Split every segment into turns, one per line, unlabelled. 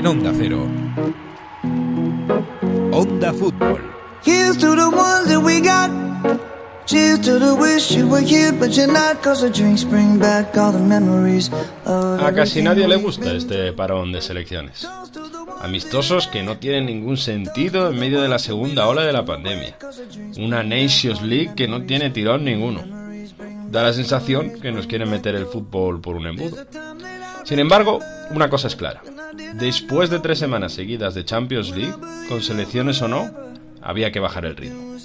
en Onda Cero. Onda Fútbol.
Here's to the ones that we got. Cheers to the wish you were here, but you're not. Cause the drinks bring back all the memories of
A casi nadie le gusta este parón de selecciones. Amistosos que no tienen ningún sentido en medio de la segunda ola de la pandemia. Una Nations League que no tiene tirón ninguno. Da la sensación que nos quieren meter el fútbol por un embudo. Sin embargo, una cosa es clara. Después de tres semanas seguidas de Champions League, con selecciones o no, había que bajar el ritmo.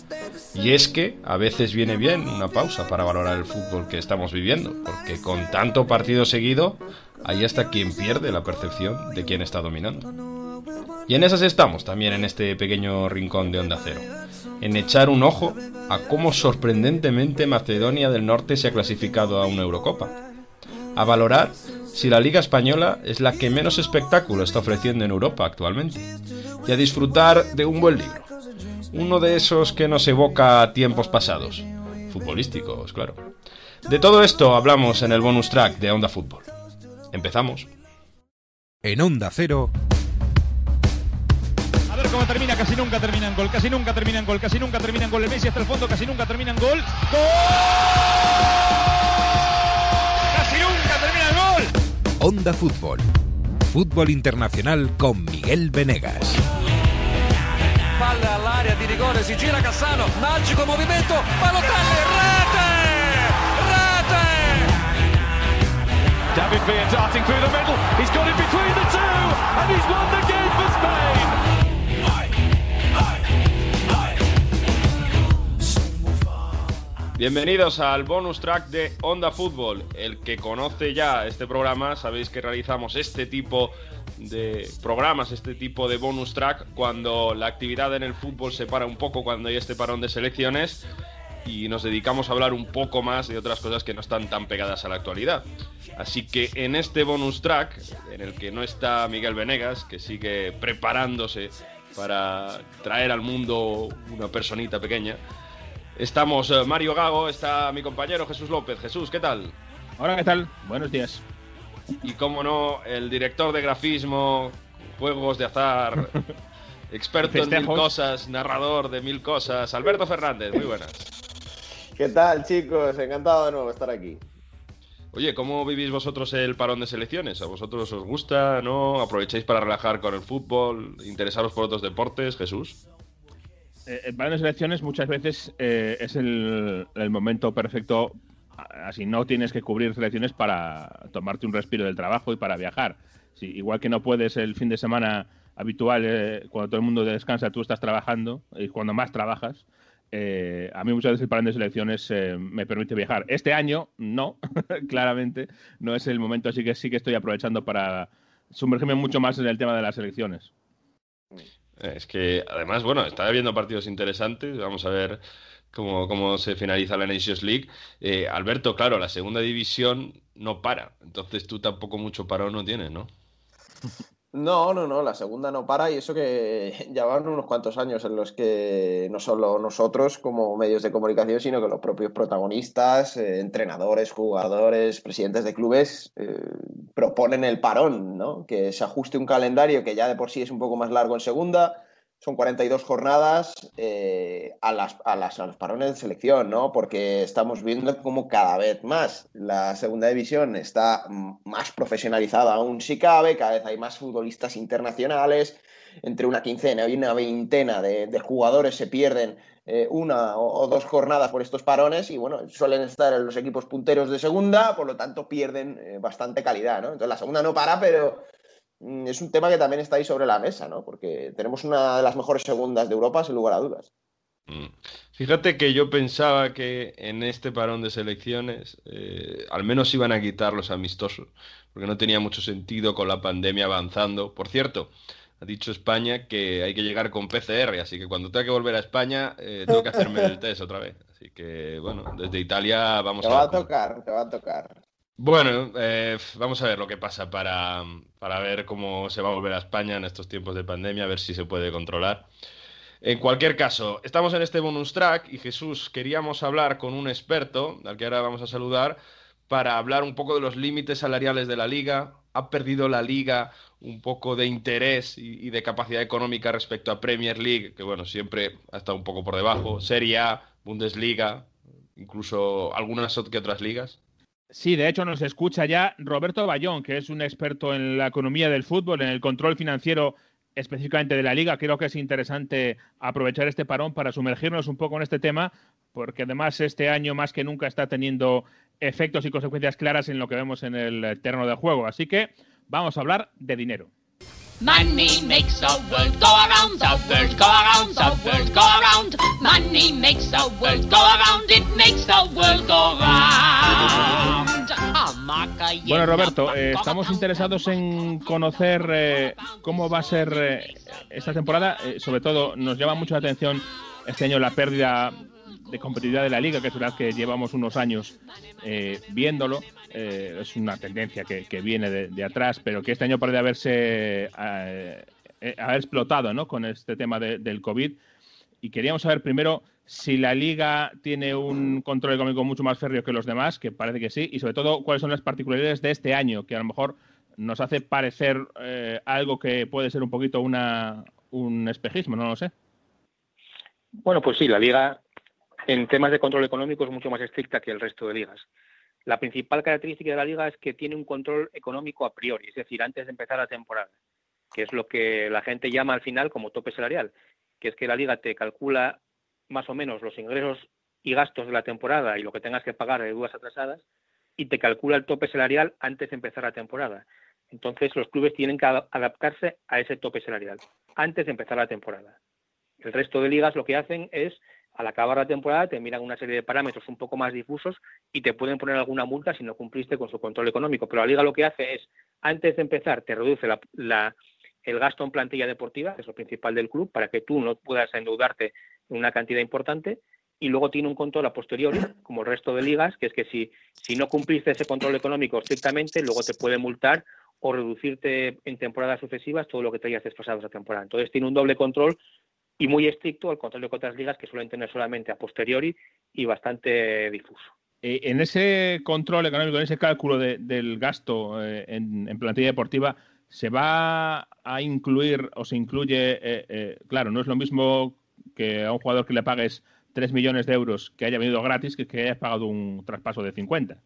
Y es que a veces viene bien una pausa para valorar el fútbol que estamos viviendo, porque con tanto partido seguido, hay hasta quien pierde la percepción de quién está dominando. Y en esas estamos también en este pequeño rincón de Onda Cero, en echar un ojo a cómo sorprendentemente Macedonia del Norte se ha clasificado a una Eurocopa, a valorar si la Liga Española es la que menos espectáculo está ofreciendo en Europa actualmente, y a disfrutar de un buen libro, uno de esos que nos evoca tiempos pasados, futbolísticos, claro. De todo esto hablamos en el bonus track de Onda Fútbol. Empezamos.
En Onda Cero,
A ver cómo termina, casi nunca termina en gol, casi nunca termina en gol, casi nunca termina en gol. El Messi hasta el fondo, casi nunca termina en gol. ¡Gol!
Onda Fútbol. Fútbol internacional con Miguel Venegas.
Palla all'area di rigore, si gira Cassano, magico movimento, Balotelli, rete! Rete!
David Villa darting through the middle. He's got it between the two, and he's won the game for Spain.
Bienvenidos al bonus track de Onda Fútbol. El que conoce ya este programa, sabéis que realizamos este tipo de programas, este tipo de bonus track, cuando la actividad en el fútbol se para un poco, cuando hay este parón de selecciones y nos dedicamos a hablar un poco más de otras cosas que no están tan pegadas a la actualidad. Así que en este bonus track, en el que no está Miguel Venegas, que sigue preparándose para traer al mundo una personita pequeña, estamos eh, Mario Gago, está mi compañero Jesús López. Jesús, ¿qué tal?
Hola, ¿qué tal? Buenos días.
Y como no, el director de grafismo, juegos de azar, experto en mil cosas, narrador de mil cosas, Alberto Fernández, muy buenas.
¿Qué tal, chicos? Encantado de nuevo estar aquí.
Oye, ¿cómo vivís vosotros el parón de selecciones? ¿A vosotros os gusta, no? ¿Aprovecháis para relajar con el fútbol? ¿Interesaros por otros deportes, Jesús?
Eh, el plan de selecciones muchas veces eh, es el, momento perfecto, así no tienes que cubrir selecciones para tomarte un respiro del trabajo y para viajar. Sí, igual que no puedes el fin de semana habitual, eh, cuando todo el mundo descansa, tú estás trabajando y cuando más trabajas. eh, a mí muchas veces el plan de selecciones eh, me permite viajar. Este año no, claramente no es el momento, así que sí que estoy aprovechando para sumergirme mucho más en el tema de las selecciones.
Es que, además, bueno, está habiendo partidos interesantes. Vamos a ver cómo, cómo se finaliza la Nations League. Eh, Alberto, claro, la segunda división no para. Entonces tú tampoco mucho parón no tienes, ¿no?
No, no, no, la segunda no para y eso que ya van unos cuantos años en los que no solo nosotros como medios de comunicación, sino que los propios protagonistas, eh, entrenadores, jugadores, presidentes de clubes eh, proponen el parón, ¿no? Que se ajuste un calendario que ya de por sí es un poco más largo en segunda. Son 42 jornadas eh, a, las, a, los parones de selección, ¿no? Porque estamos viendo como cada vez más la segunda división está más profesionalizada aún si cabe, cada vez hay más futbolistas internacionales, entre una quincena y una veintena de, jugadores se pierden eh, una o, dos jornadas por estos parones y bueno, suelen estar en los equipos punteros de segunda, por lo tanto pierden eh, bastante calidad, ¿no? Entonces la segunda no para, pero es un tema que también está ahí sobre la mesa, ¿no? Porque tenemos una de las mejores segundas de Europa, sin lugar a dudas.
Mm. Fíjate que yo pensaba que en este parón de selecciones eh, al menos iban a quitar los amistosos, porque no tenía mucho sentido con la pandemia avanzando. Por cierto, ha dicho España que hay que llegar con PCR, así que cuando tenga que volver a España eh, tengo que hacerme el test otra vez. Así que bueno, desde Italia vamos
te
a...
va a tocar, te va a tocar.
Bueno, eh, vamos a ver lo que pasa para, para ver cómo se va a volver a España en estos tiempos de pandemia, a ver si se puede controlar. En cualquier caso, estamos en este bonus track y Jesús, queríamos hablar con un experto, al que ahora vamos a saludar, para hablar un poco de los límites salariales de la liga. Ha perdido la liga un poco de interés y, de capacidad económica respecto a Premier League, que bueno, siempre ha estado un poco por debajo. Serie A, Bundesliga, incluso algunas que otras ligas.
Sí, de hecho nos escucha ya Roberto Bayón, que es un experto en la economía del fútbol, en el control financiero específicamente de la liga. Creo que es interesante aprovechar este parón para sumergirnos un poco en este tema, porque además este año más que nunca está teniendo efectos y consecuencias claras en lo que vemos en el terreno de juego. Así que vamos a hablar de dinero. Money makes the world go around, the world go around, the world go around. Money makes the world go around, it makes the world go round. Bueno, Roberto, eh, estamos interesados en conocer eh, cómo va a ser eh, esta temporada. sobre todo, nos llama mucho la atención este año la pérdida de competitividad de la liga, que es verdad que llevamos unos años viéndolo. Es una tendencia que, viene de, atrás, pero que este año parece haberse haber explotado ¿no? con este tema del COVID. Y queríamos saber primero si la liga tiene un control económico mucho más férreo que los demás, que parece que sí, y sobre todo cuáles son las particularidades de este año, que a lo mejor nos hace parecer algo que puede ser un poquito una, un espejismo, no lo sé.
Bueno, pues sí, la liga en temas de control económico es mucho más estricta que el resto de ligas. La principal característica de la liga es que tiene un control económico a priori, es decir, antes de empezar la temporada, que es lo que la gente llama al final como tope salarial, que es que la liga te calcula más o menos los ingresos y gastos de la temporada y lo que tengas que pagar de dudas atrasadas y te calcula el tope salarial antes de empezar la temporada. Entonces los clubes tienen que adaptarse a ese tope salarial antes de empezar la temporada. El resto de ligas lo que hacen es al acabar la temporada te miran una serie de parámetros un poco más difusos y te pueden poner alguna multa si no cumpliste con su control económico. Pero la liga lo que hace es, antes de empezar, te reduce el gasto en plantilla deportiva, que es lo principal del club, para que tú no puedas endeudarte en una cantidad importante. Y luego tiene un control a posteriori, como el resto de ligas, que es que si, si no cumpliste ese control económico estrictamente, luego te puede multar o reducirte en temporadas sucesivas todo lo que te hayas desfasado esa temporada. Entonces tiene un doble control y muy estricto al contrario que otras ligas que suelen tener solamente a posteriori y bastante difuso.
Eh, en ese control económico, en ese cálculo del gasto eh, en, plantilla deportiva, ¿se va a incluir o se incluye, eh, claro, no es lo mismo que a un jugador que le pagues 3 millones de euros que haya venido gratis que que haya pagado un traspaso de 50?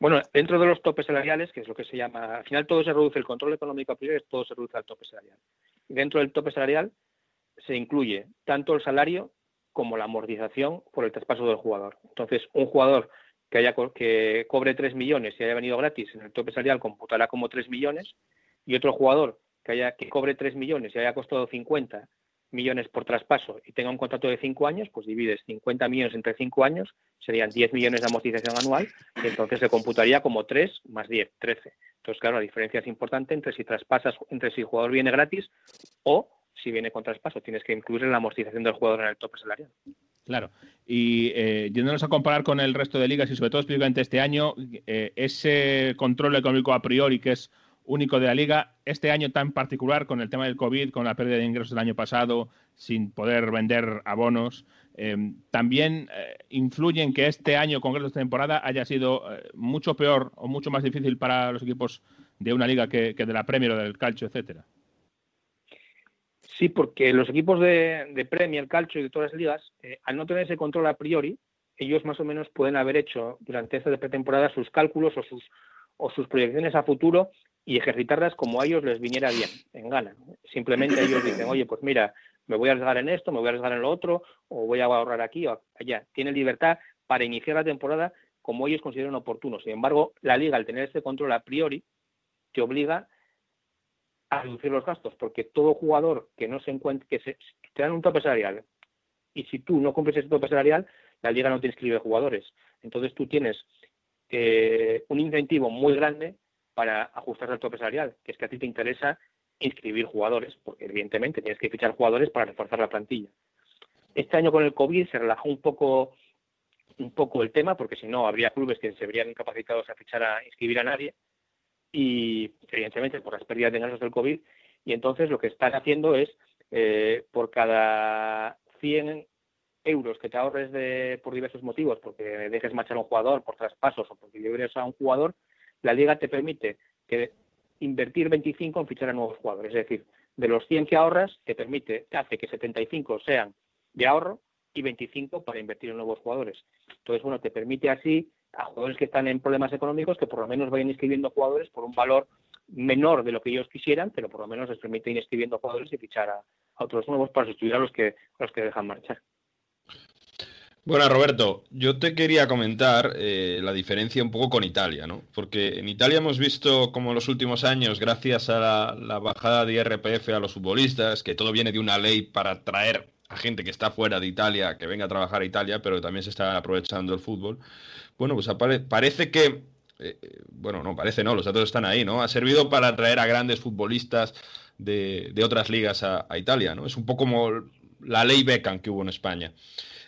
Bueno, dentro de los topes salariales, que es lo que se llama, al final todo se reduce, el control económico a priori, todo se reduce al tope salarial dentro del tope salarial se incluye tanto el salario como la amortización por el traspaso del jugador. Entonces, un jugador que haya que cobre 3 millones y haya venido gratis en el tope salarial computará como 3 millones y otro jugador que haya que cobre 3 millones y haya costado 50 millones por traspaso y tenga un contrato de 5 años, pues divides 50 millones entre 5 años, serían 10 millones de amortización anual y entonces se computaría como 3 más 10, 13. Entonces, claro, la diferencia es importante entre si traspasas, entre si el jugador viene gratis o si viene con traspaso. Tienes que incluir la amortización del jugador en el tope salarial.
Claro. Y eh, yéndonos a comparar con el resto de ligas y sobre todo específicamente este año, eh, ese control económico a priori que es único de la liga, este año tan particular con el tema del COVID, con la pérdida de ingresos del año pasado, sin poder vender abonos, Em, también eh, influye en que este año concreto, esta temporada, haya sido eh, mucho peor o mucho más difícil para los equipos de una liga que, de la Premier o del Calcio, etcétera.
Sí, porque los equipos de, de Premier, Calcio y de todas las ligas, eh, al no tener ese control a priori, ellos más o menos pueden haber hecho durante esta pretemporada sus cálculos o sus, o sus proyecciones a futuro y ejercitarlas como a ellos les viniera bien, en gana. Simplemente ellos dicen, oye, pues mira, me voy a arriesgar en esto, me voy a arriesgar en lo otro, o voy a ahorrar aquí o allá. Tienen libertad para iniciar la temporada como ellos consideren oportuno. Sin embargo, la liga, al tener este control a priori, te obliga a reducir los gastos, porque todo jugador que no se encuentre, que se, te dan un tope salarial, y si tú no cumples ese tope salarial, la liga no te inscribe jugadores. Entonces tú tienes eh, un incentivo muy grande para ajustar al tope salarial, que es que a ti te interesa inscribir jugadores, porque evidentemente tienes que fichar jugadores para reforzar la plantilla. Este año con el COVID se relajó un poco un poco el tema, porque si no habría clubes que se verían incapacitados a fichar a inscribir a nadie y evidentemente por las pérdidas de ingresos del COVID y entonces lo que están haciendo es eh, por cada 100 euros que te ahorres de, por diversos motivos, porque dejes marchar a un jugador por traspasos o porque libres a un jugador, la liga te permite que invertir 25 en fichar a nuevos jugadores. Es decir, de los 100 que ahorras, te permite, te hace que 75 sean de ahorro y 25 para invertir en nuevos jugadores. Entonces, bueno, te permite así a jugadores que están en problemas económicos que por lo menos vayan inscribiendo jugadores por un valor menor de lo que ellos quisieran, pero por lo menos les permite ir inscribiendo jugadores y fichar a, otros nuevos para sustituir a los que, los que dejan marchar.
Bueno, Roberto, yo te quería comentar eh, la diferencia un poco con Italia, ¿no? Porque en Italia hemos visto como en los últimos años, gracias a la, bajada de IRPF a los futbolistas, que todo viene de una ley para traer a gente que está fuera de Italia, que venga a trabajar a Italia, pero también se está aprovechando el fútbol. Bueno, pues parece que, eh, bueno, no, parece no, los datos están ahí, ¿no? Ha servido para traer a grandes futbolistas de, otras ligas a, Italia, ¿no? Es un poco como la ley Beckham que hubo en España.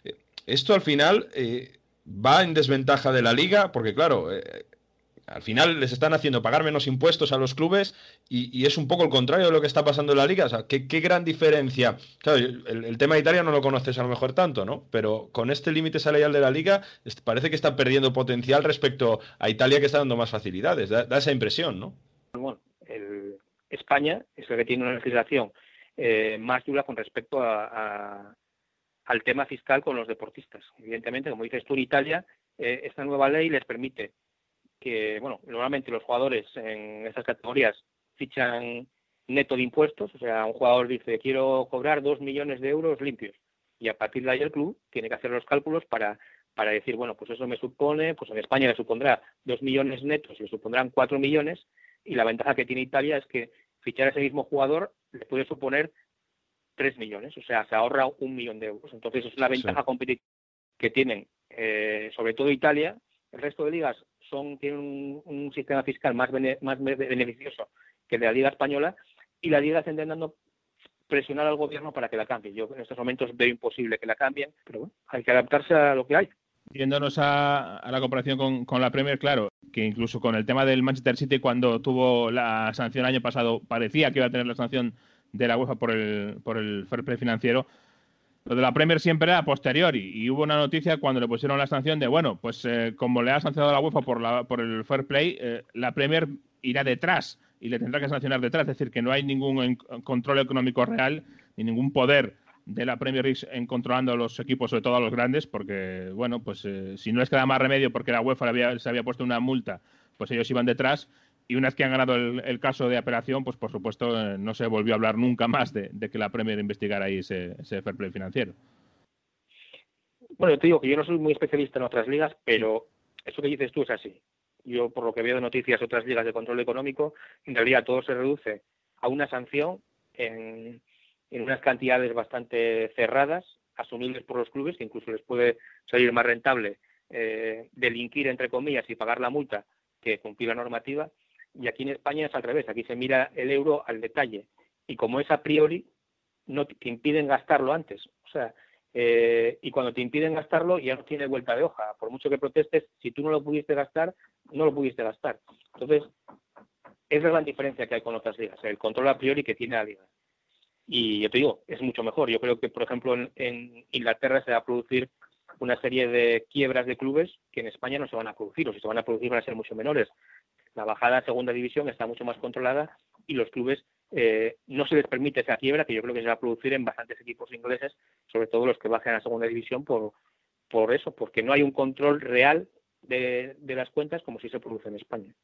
Eh, esto al final eh, va en desventaja de la liga, porque claro, eh, al final les están haciendo pagar menos impuestos a los clubes y, es un poco el contrario de lo que está pasando en la liga. O sea, qué, gran diferencia. El, tema de Italia no lo conoces a lo mejor tanto, ¿no? Pero con este límite salarial de la liga parece que está perdiendo potencial respecto a Italia que está dando más facilidades. Da, esa impresión, ¿no?
Bueno, España es el que tiene una legislación eh, más dura con respecto a, al tema fiscal con los deportistas. Evidentemente, como dices tú, en Italia, eh, esta nueva ley les permite que, bueno, normalmente los jugadores en esas categorías fichan neto de impuestos, o sea, un jugador dice, quiero cobrar dos millones de euros limpios, y a partir de ahí el club tiene que hacer los cálculos para, para decir, bueno, pues eso me supone, pues en España le supondrá dos millones netos, le supondrán cuatro millones, y la ventaja que tiene Italia es que fichar a ese mismo jugador le puede suponer 3 millones, o sea, se ahorra un millón de euros. Entonces es una ventaja competitiva que tienen, eh, sobre todo Italia. El resto de ligas son tienen un, sistema fiscal más, más beneficioso que de la liga española y la liga está intentando presionar al gobierno para que la cambie. Yo en estos momentos veo imposible que la cambien, pero bueno, hay que adaptarse a lo que hay.
Yéndonos a, la comparación con, la Premier, claro, que incluso con el tema del Manchester City, cuando tuvo la sanción el año pasado, parecía que iba a tener la sanción de la UEFA por el, por el fair play financiero. Lo de la Premier siempre era posterior y, hubo una noticia cuando le pusieron la sanción de, bueno, pues eh, como le ha sancionado la UEFA por, la, por el fair play, eh, la Premier irá detrás y le tendrá que sancionar detrás. Es decir, que no hay ningún control económico real ni ningún poder de la Premier League en controlando los equipos, sobre todo a los grandes, porque, bueno, pues eh, si no les queda más remedio porque la UEFA se había puesto una multa, pues ellos iban detrás. Y una vez que han ganado el, caso de apelación, pues por supuesto eh, no se volvió a hablar nunca más de, que la Premier investigara ahí ese, fair play financiero.
Bueno, te digo que yo no soy muy especialista en otras ligas, pero eso que dices tú es así. Yo, por lo que veo de noticias de otras ligas de control económico, en realidad todo se reduce a una sanción en, en unas cantidades bastante cerradas, asumibles por los clubes, que incluso les puede salir más rentable eh, delinquir, entre comillas, y pagar la multa que cumplir la normativa. Y aquí en España es al revés, aquí se mira el euro al detalle. Y como es a priori, no te impiden gastarlo antes. O sea, eh, y cuando te impiden gastarlo ya no tiene vuelta de hoja. Por mucho que protestes, si tú no lo pudiste gastar, no lo pudiste gastar. Entonces, es la gran diferencia que hay con otras ligas, el control a priori que tiene la liga. Y yo te digo, es mucho mejor. Yo creo que, por ejemplo, en, Inglaterra se va a producir una serie de quiebras de clubes que en España no se van a producir, o si se van a producir van a ser mucho menores. La bajada a segunda división está mucho más controlada y los clubes eh, no se les permite esa quiebra que yo creo que se va a producir en bastantes equipos ingleses, sobre todo los que bajen a segunda división por, por eso, porque no hay un control real de, de las cuentas como si se produce en España.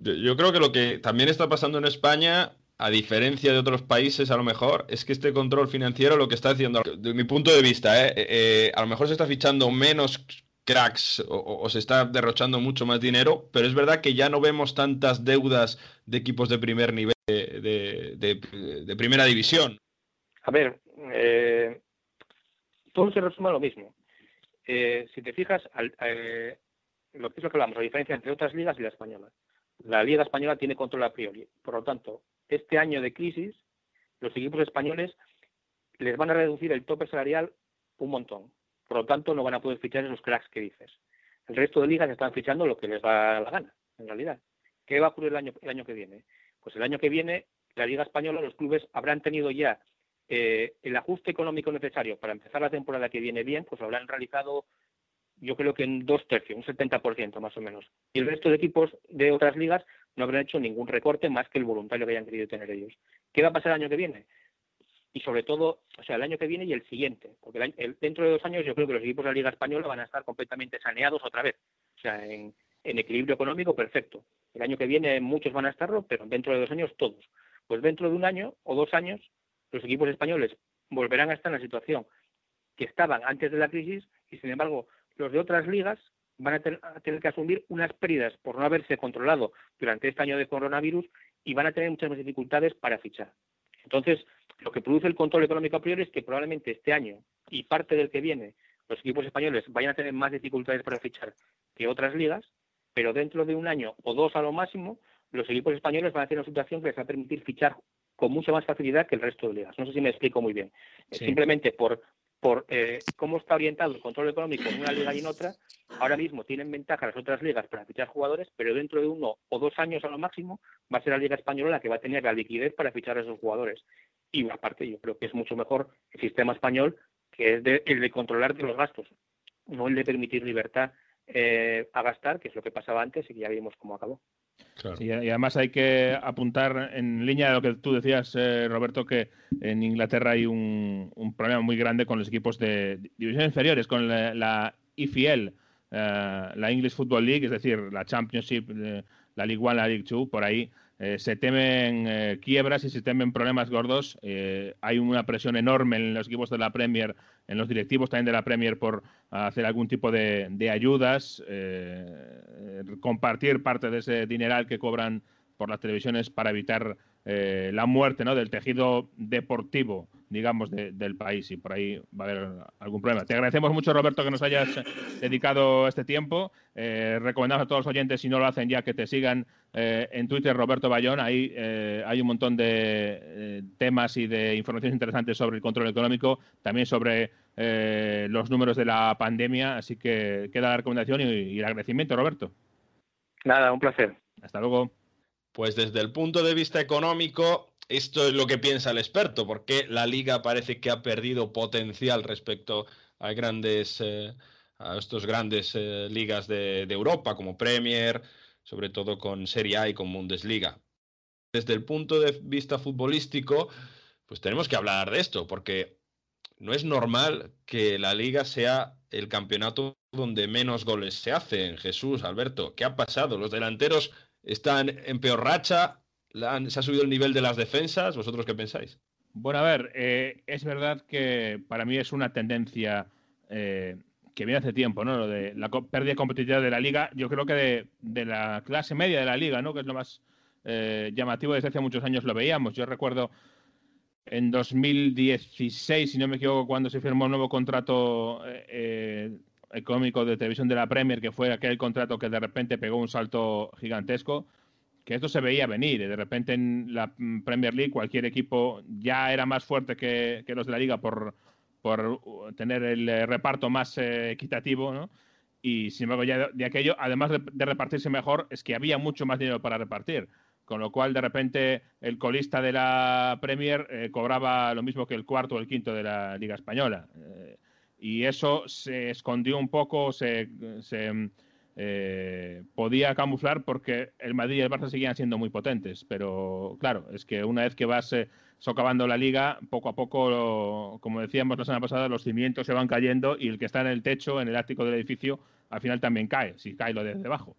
Yo creo que lo que también está pasando en España a diferencia de otros países, a lo mejor, es que este control financiero lo que está haciendo, de mi punto de vista, ¿eh? Eh, eh, a lo mejor se está fichando menos cracks o, se está derrochando mucho más dinero, pero es verdad que ya no vemos tantas deudas de equipos de primer nivel, de, primera división.
A ver, todo se resume a lo mismo. si te fijas, lo que es lo que hablamos, la diferencia entre otras ligas y la española. La liga española tiene control a priori, por lo tanto, este año de crisis, los equipos españoles les van a reducir el tope salarial un montón. Por lo tanto, no van a poder fichar esos cracks que dices. El resto de ligas están fichando lo que les da la gana, en realidad. ¿Qué va a ocurrir el año, el año que viene? Pues el año que viene, la Liga Española, los clubes habrán tenido ya eh, el ajuste económico necesario para empezar la temporada que viene bien, pues lo habrán realizado yo creo que en dos tercios, un 70% más o menos. Y el resto de equipos de otras ligas no habrán hecho ningún recorte más que el voluntario que hayan querido tener ellos. ¿Qué va a pasar el año que viene? Y sobre todo, o sea, el año que viene y el siguiente, porque dentro de dos años yo creo que los equipos de la Liga Española van a estar completamente saneados otra vez, o sea, en, en equilibrio económico perfecto. El año que viene muchos van a estarlo, pero dentro de dos años todos. Pues dentro de un año o dos años, los equipos españoles volverán a estar en la situación que estaban antes de la crisis y, sin embargo, los de otras ligas van a, tener que asumir unas pérdidas por no haberse controlado durante este año de coronavirus y van a tener muchas más dificultades para fichar. Entonces, lo que produce el control económico a priori es que probablemente este año y parte del que viene los equipos españoles vayan a tener más dificultades para fichar que otras ligas, pero dentro de un año o dos a lo máximo, los equipos españoles van a tener una situación que les va a permitir fichar con mucha más facilidad que el resto de ligas. No sé si me explico muy bien. Simplemente por, por eh, cómo está orientado el control económico en una liga y en otra, ahora mismo tienen ventaja las otras ligas para fichar jugadores, pero dentro de uno o dos años a lo máximo va a ser la Liga Española la que va a tener la liquidez para fichar a esos jugadores. Y aparte, yo creo que es mucho mejor el sistema español, que es el de controlar los gastos, no el de permitir libertad eh, a gastar, que es lo que pasaba antes y que ya vimos cómo acabó
y además hay que apuntar en línea de lo que tú decías, eh, Roberto, que en Inglaterra hay un, problema muy grande con los equipos de divisiones inferiores, con la, la IFL, eh, la English Football League, es decir, la Championship, eh, la League One, la League Two, por ahí eh, se temen eh, quiebras y se temen problemas gordos. Eh, hay una presión enorme en los equipos de la Premier, en los directivos también de la Premier por hacer algún tipo de, de ayudas, compartir parte de ese dineral que cobran por las televisiones para evitar la muerte ¿no? del tejido deportivo digamos, del país y por ahí va a haber algún problema. Te agradecemos mucho, Roberto, que nos hayas dedicado este tiempo. Eh, recomendamos a todos los oyentes, si no lo hacen ya, que te sigan eh, en Twitter, Roberto Bayón. Ahí eh, hay un montón de eh, temas y de informaciones interesantes sobre el control económico, también sobre los números de la pandemia. Así que queda la recomendación y, y el agradecimiento, Roberto.
Nada, un placer.
Hasta luego.
Pues desde el punto de vista económico, esto es lo que piensa el experto, porque la liga parece que ha perdido potencial respecto a grandes, eh, a estos grandes eh, ligas de, de, Europa, como Premier, sobre todo con Serie A y con Bundesliga. Desde el punto de vista futbolístico, pues tenemos que hablar de esto, porque no es normal que la liga sea el campeonato donde menos goles se hacen. Jesús, Alberto, ¿qué ha pasado? Los delanteros están en peor racha, ¿Se ha subido el nivel de las defensas? ¿Vosotros qué pensáis?
Bueno, a ver, eh, es verdad que para mí es una tendencia eh, que viene hace tiempo, ¿no? Lo de la pérdida de competitividad de la liga, yo creo que de, la clase media de la liga, ¿no? Que es lo más eh, llamativo desde hace muchos años lo veíamos. Yo recuerdo en 2016, si no me equivoco, cuando se firmó un nuevo contrato económico de televisión de la Premier, que fue aquel contrato que de repente pegó un salto gigantesco que esto se veía venir. De repente en la Premier League cualquier equipo ya era más fuerte que, los de la liga por, por tener el eh, reparto más eh, equitativo, ¿no? Y sin embargo, ya de, aquello, además de, repartirse mejor, es que había mucho más dinero para repartir. Con lo cual, de repente, el colista de la Premier eh, cobraba lo mismo que el cuarto o el quinto de la Liga Española. Y eso se escondió un poco, se, eh, podía camuflar porque el Madrid y el Barça seguían siendo muy potentes. Pero claro, es que una vez que vas eh, socavando la liga, poco a poco, como decíamos la semana pasada, los cimientos se van cayendo y el que está en el techo, en el ático del edificio, al final también cae, si cae lo de debajo.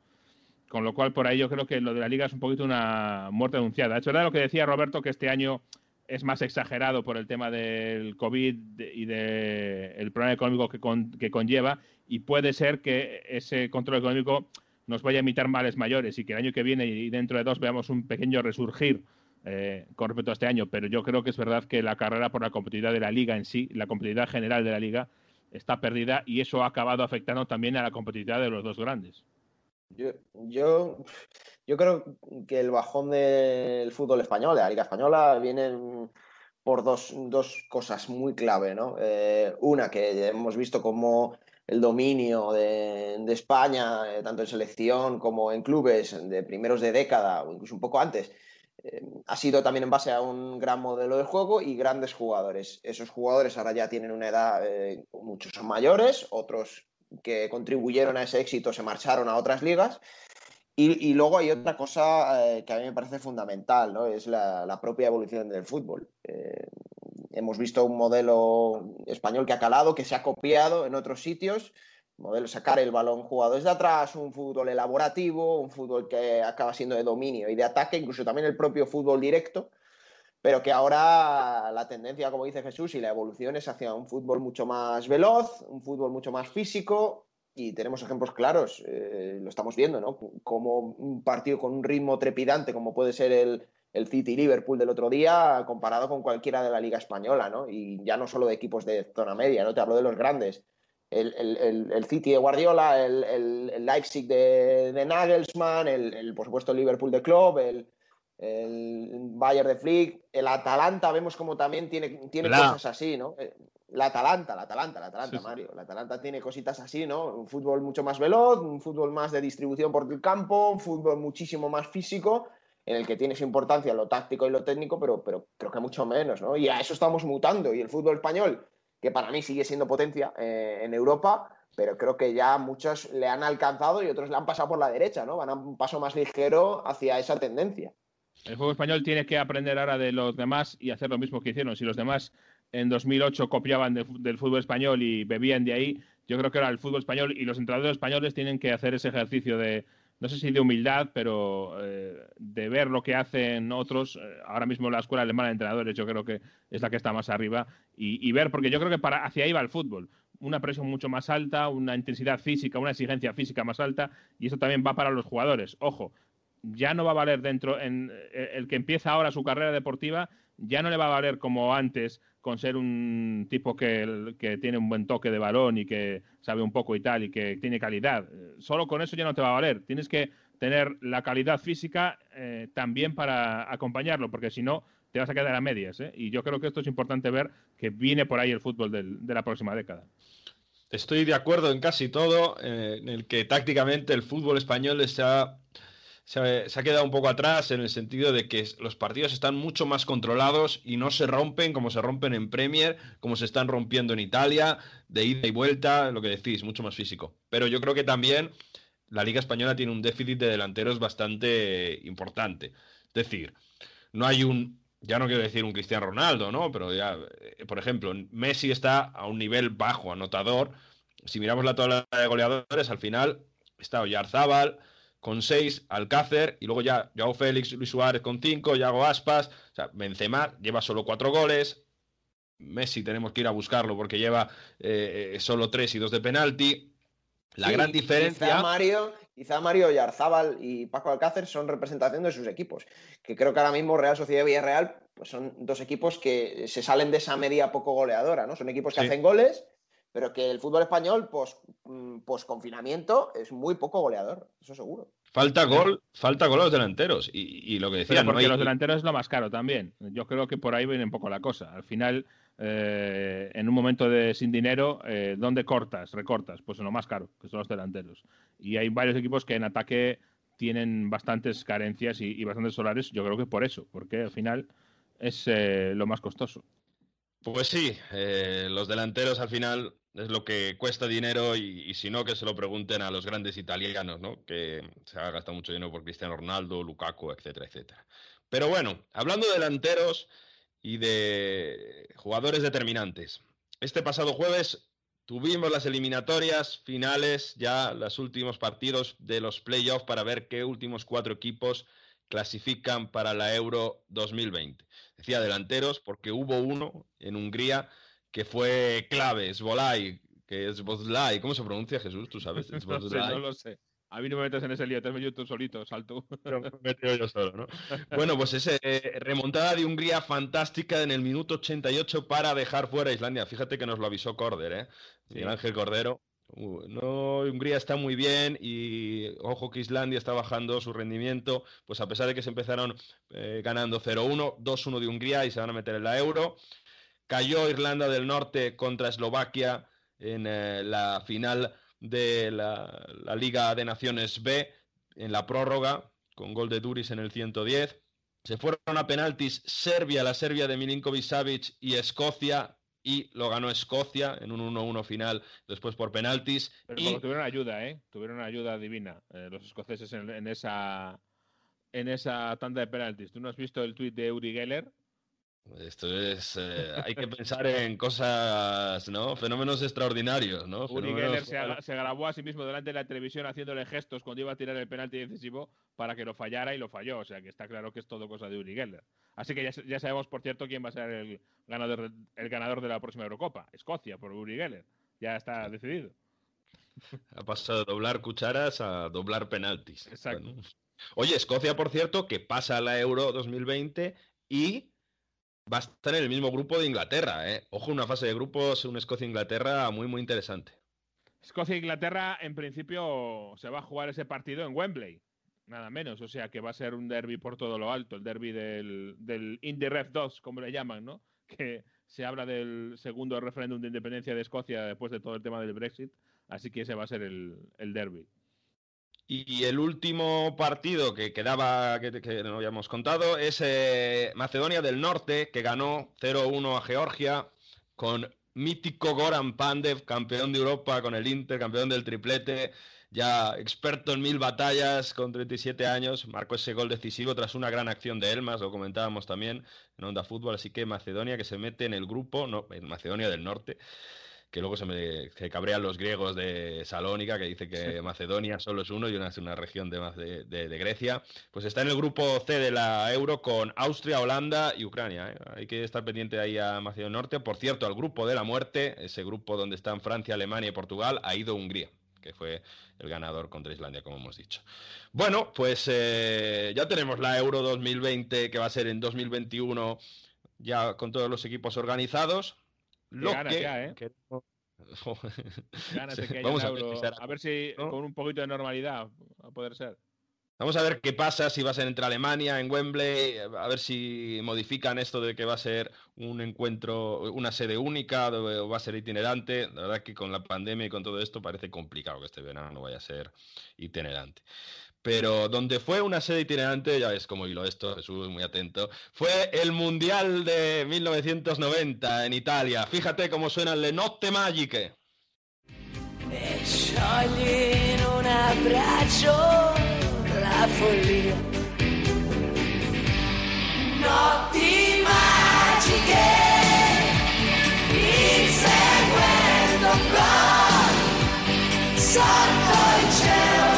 Con lo cual, por ahí yo creo que lo de la liga es un poquito una muerte anunciada. Es verdad lo que decía Roberto, que este año es más exagerado por el tema del COVID y del problema económico que, que, conlleva y puede ser que ese control económico nos vaya a imitar males mayores y que el año que viene y dentro de dos veamos un pequeño resurgir eh, con respecto a este año. Pero yo creo que es verdad que la carrera por la competitividad de la liga en sí, la competitividad general de la liga, está perdida y eso ha acabado afectando también a la competitividad de los dos grandes.
Yo, yo, yo creo que el bajón del fútbol español, de la Liga Española, viene por dos, dos cosas muy clave, ¿no? Eh, una, que hemos visto como el dominio de, España, eh, tanto en selección como en clubes de primeros de década, o incluso un poco antes, ha sido también en base a un gran modelo de juego y grandes jugadores. Esos jugadores ahora ya tienen una edad, muchos son mayores, otros que contribuyeron a ese éxito se marcharon a otras ligas. Y, luego hay otra cosa que a mí me parece fundamental, ¿no? Es la, propia evolución del fútbol. hemos visto un modelo español que ha calado, que se ha copiado en otros sitios modelo sacar el balón jugado desde atrás, un fútbol elaborativo, un fútbol que acaba siendo de dominio y de ataque, incluso también el propio fútbol directo, pero que ahora la tendencia, como dice Jesús, y la evolución es hacia un fútbol mucho más veloz, un fútbol mucho más físico, y tenemos ejemplos claros, eh, lo estamos viendo, ¿no? Como un partido con un ritmo trepidante, como puede ser el, el City-Liverpool del otro día, comparado con cualquiera de la Liga Española, ¿no? Y ya no solo de equipos de zona media, ¿no? Te hablo de los grandes el, City de Guardiola, el, Leipzig de, Nagelsmann, el, por supuesto el Liverpool de Klopp, el, Bayern de Flick, el Atalanta, vemos como también tiene, tiene cosas así, ¿no? Eh, la Atalanta, la Atalanta, la Atalanta, Mario. La Atalanta tiene cositas así, ¿no? Un fútbol mucho más veloz, un fútbol más de distribución por el campo, un fútbol muchísimo más físico, en el que tiene su importancia lo táctico y lo técnico, pero, pero creo que mucho menos, ¿no? Y a eso estamos mutando. Y el fútbol español que para mí sigue siendo potencia eh, en Europa, pero creo que ya muchos le han alcanzado y otros le han pasado por la derecha, ¿no? Van a un paso más ligero hacia esa tendencia.
El fútbol español tiene que aprender ahora de los demás y hacer lo mismo que hicieron. Si los demás en 2008 copiaban del fútbol español y bebían de ahí, yo creo que ahora el fútbol español y los entrenadores españoles tienen que hacer ese ejercicio de, no sé si de humildad, pero eh, de ver lo que hacen otros. Eh, ahora mismo la escuela alemana de entrenadores yo creo que es la que está más arriba y, ver, porque yo creo que para hacia ahí va el fútbol. Una presión mucho más alta, una intensidad física, una exigencia física más alta y eso también va para los jugadores. Ojo, ya no va a valer dentro, en, eh, el que empieza ahora su carrera deportiva, ya no le va a valer como antes con ser un tipo que, tiene un buen toque de balón y que sabe un poco y tal y que tiene calidad. Solo con eso ya no te va a valer. Tienes que tener la calidad física eh, también para acompañarlo, porque si no te vas a quedar a medias. ¿eh? Y yo creo que esto es importante ver que viene por ahí el fútbol de la próxima década.
Estoy de acuerdo en casi todo, eh, en el que tácticamente el fútbol español está se ha, quedado un poco atrás en el sentido de que los partidos están mucho más controlados y no se rompen como se rompen en Premier, como se están rompiendo en Italia, de ida y vuelta, lo que decís, mucho más físico. Pero yo creo que también la Liga Española tiene un déficit de delanteros bastante importante. Es decir, no hay un, ya no quiero decir un Cristiano Ronaldo, ¿no? Pero ya, eh, por ejemplo, Messi está a un nivel bajo, anotador. Si miramos la tabla de goleadores, al final está Oyarzábal, con 6, Alcácer, y luego ya Joao Félix, Luis Suárez con 5, Yago Aspas, o sea, Benzema lleva solo 4 goles, Messi tenemos que ir a buscarlo porque lleva eh, solo 3 y 2 de penalti. La gran diferencia...
Quizá Mario, quizá Mario Yarzábal y Paco Alcácer son representación de sus equipos, que creo que ahora mismo Real Sociedad y Villarreal pues son dos equipos que se salen de esa media poco goleadora, ¿no? Son equipos que hacen goles pero que el fútbol español, pues, pues confinamiento, es muy poco goleador, eso seguro.
Falta gol, falta gol a los delanteros. Y, lo que decía.
porque los delanteros es lo más caro también. Yo creo que por ahí viene un poco la cosa. Al final, eh, en un momento de sin dinero, eh, ¿dónde cortas? Recortas. Pues en lo más caro, que son los delanteros. Y hay varios equipos que en ataque tienen bastantes carencias y, bastantes solares. Yo creo que por eso, porque al final es eh, lo más costoso.
Pues sí, los delanteros al final es lo que cuesta dinero y, si no, que se lo pregunten a los grandes italianos, ¿no? Que se ha gastado mucho dinero por Cristiano Ronaldo, Lukaku, etcétera, etcétera. Pero bueno, hablando de delanteros y de jugadores determinantes. Este pasado jueves tuvimos las eliminatorias finales, ya los últimos partidos de los playoffs para ver qué últimos cuatro equipos clasifican para la Euro 2020. Decía delanteros porque hubo uno en Hungría que fue clave, Svolai, que es Bozlai. ¿Cómo se pronuncia Jesús? ¿Tú sabes?
no, sé, no lo sé. A mí no me metes en ese lío, te has metido tú solito, salto.
me yo solo, ¿no? Bueno, pues ese eh, remontada de Hungría fantástica en el minuto 88 para dejar fuera a Islandia. Fíjate que nos lo avisó Corder, ¿eh? Miguel Ángel Cordero. Uh, no, Hungría está muy bien y ojo que Islandia está bajando su rendimiento, pues a pesar de que se empezaron eh, ganando 0-1, 2-1 de Hungría y se van a meter en la Euro. Cayó Irlanda del Norte contra Eslovaquia en eh, la final de la, Liga de Naciones B en la prórroga con gol de Duris en el 110. Se fueron a penaltis Serbia, la Serbia de Milinkovic Savic y Escocia, y lo ganó Escocia en un 1-1 final, después por penaltis.
Pero
y...
tuvieron ayuda, ¿eh? Tuvieron ayuda divina eh, los escoceses en, en, esa en esa tanda de penaltis. ¿Tú no has visto el tuit de Uri Geller?
Esto es. Eh, hay que pensar en cosas, ¿no? Fenómenos extraordinarios, ¿no?
Uri. Geller se, se, grabó a sí mismo delante de la televisión haciéndole gestos cuando iba a tirar el penalti decisivo para que lo fallara y lo falló. O sea que está claro que es todo cosa de Uri Geller. Así que ya, ya sabemos, por cierto, quién va a ser el ganador, el ganador de la próxima Eurocopa. Escocia, por Uri Geller. Ya está decidido.
Ha pasado de doblar cucharas a doblar penaltis.
Exacto.
Bueno. Oye, Escocia, por cierto, que pasa a la Euro 2020 y va a estar en el mismo grupo de Inglaterra. ¿eh? Ojo, una fase de grupos, un Escocia-Inglaterra muy, muy interesante.
Escocia-Inglaterra, en principio, se va a jugar ese partido en Wembley. Nada menos, o sea que va a ser un derby por todo lo alto, el derby del, del Indy Ref 2, como le llaman, ¿no? Que se habla del segundo referéndum de independencia de Escocia después de todo el tema del Brexit, así que ese va a ser el, el derby.
Y el último partido que quedaba, que, no habíamos contado, es eh, Macedonia del Norte, que ganó 0-1 a Georgia con mítico Goran Pandev, campeón de Europa con el Inter, campeón del triplete, ya experto en mil batallas con 37 años, marcó ese gol decisivo tras una gran acción de Elmas, lo comentábamos también en Onda Fútbol, así que Macedonia que se mete en el grupo, no, en Macedonia del Norte, que luego se me se cabrean los griegos de Salónica, que dice que Macedonia solo es uno y una es una región de, de, de, de, Grecia. Pues está en el grupo C de la Euro con Austria, Holanda y Ucrania. ¿eh? Hay que estar pendiente ahí a Macedonia Norte. Por cierto, al grupo de la muerte, ese grupo donde están Francia, Alemania y Portugal, ha ido Hungría que fue el ganador contra Islandia, como hemos dicho. Bueno, pues eh, ya tenemos la Euro 2020, que va a ser en 2021, ya con todos los equipos organizados. Lo
ganas ya, ¿eh?
que...
Ganas de que haya
Vamos
un
a ver,
a ver si
¿no?
con un poquito de normalidad va a poder ser.
Vamos a ver qué pasa si va a ser entre Alemania, en Wembley, a ver si modifican esto de que va a ser un encuentro, una sede única o va a ser itinerante. La verdad que con la pandemia y con todo esto parece complicado que este verano no vaya a ser itinerante. Pero donde fue una sede itinerante, ya ves cómo hilo esto, Jesús, muy atento, fue el Mundial de 1990 en Italia. Fíjate cómo suena le Notte Magiche.
Notti magiche, il cielo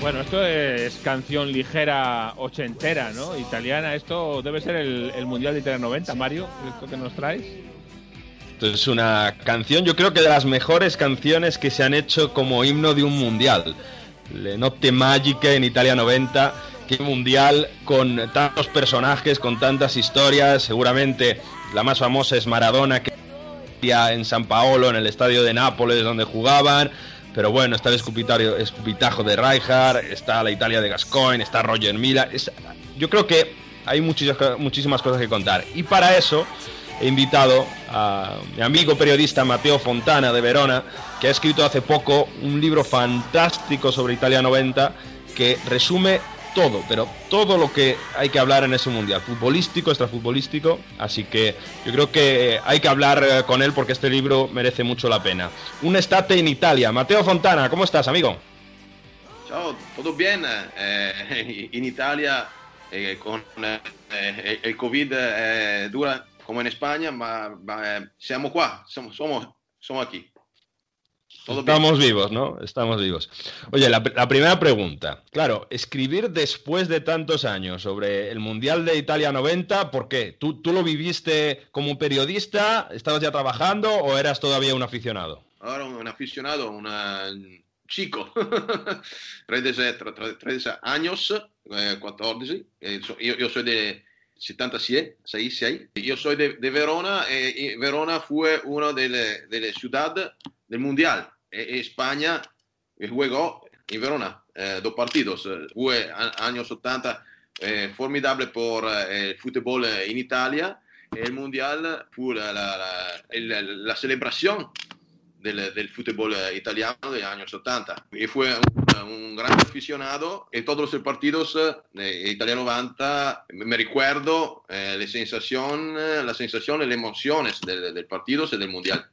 Bueno, esto es canción ligera ochentera, ¿no? Italiana. Esto debe ser el, el Mundial de Italia 90, Mario, esto que nos traes.
Esto es una canción, yo creo que de las mejores canciones que se han hecho como himno de un mundial. Le Notte Magiche en Italia 90, que mundial con tantos personajes, con tantas historias. Seguramente la más famosa es Maradona, que en San Paolo, en el estadio de Nápoles, donde jugaban. Pero bueno, está el escupitajo de Rijkaard, está la Italia de Gascoigne, está Roger Mila. Es, yo creo que hay muchísimas, muchísimas cosas que contar. Y para eso he invitado a mi amigo periodista Mateo Fontana de Verona, que ha escrito hace poco un libro fantástico sobre Italia 90 que resume todo, pero todo lo que hay que hablar en ese mundial, futbolístico, extrafutbolístico, así que yo creo que hay que hablar eh, con él porque este libro merece mucho la pena. Un estate in Italia. Mateo Fontana, ¿cómo estás, amigo?
Ciao, tutto bene? Eh, in Italia eh, con eh, il Covid dura come in Spagna, ma, ma, siamo qua, somos aquí. Todo bien.
Estamos vivos, ¿no? Estamos vivos. Oye, la, la primera pregunta. Claro, escribir después de tantos años sobre el Mundial de Italia 90, ¿por qué? ¿Tú, tú lo viviste como un periodista? ¿Estabas ya trabajando o eras todavía un aficionado?
Ahora un aficionado, un chico, 13, 13 años, eh, 14, eh, so- io, io soy de 76, 66, io soy de, de Verona e, y Verona fue una delle, delle ciudades del Mundial. E, España jugó en Verona, eh, dos partidos. Fue a- años 80 eh, formidable por eh, el fútbol en Italia. El Mundial fue la, la- la- el- la celebración del, fútbol eh, italiano de años 80. Y fue un, gran aficionado en todos los partidos eh, de Italia 90. Me recuerdo eh, la sensación, eh, la sensación y las emociones del, del partido y del Mundial.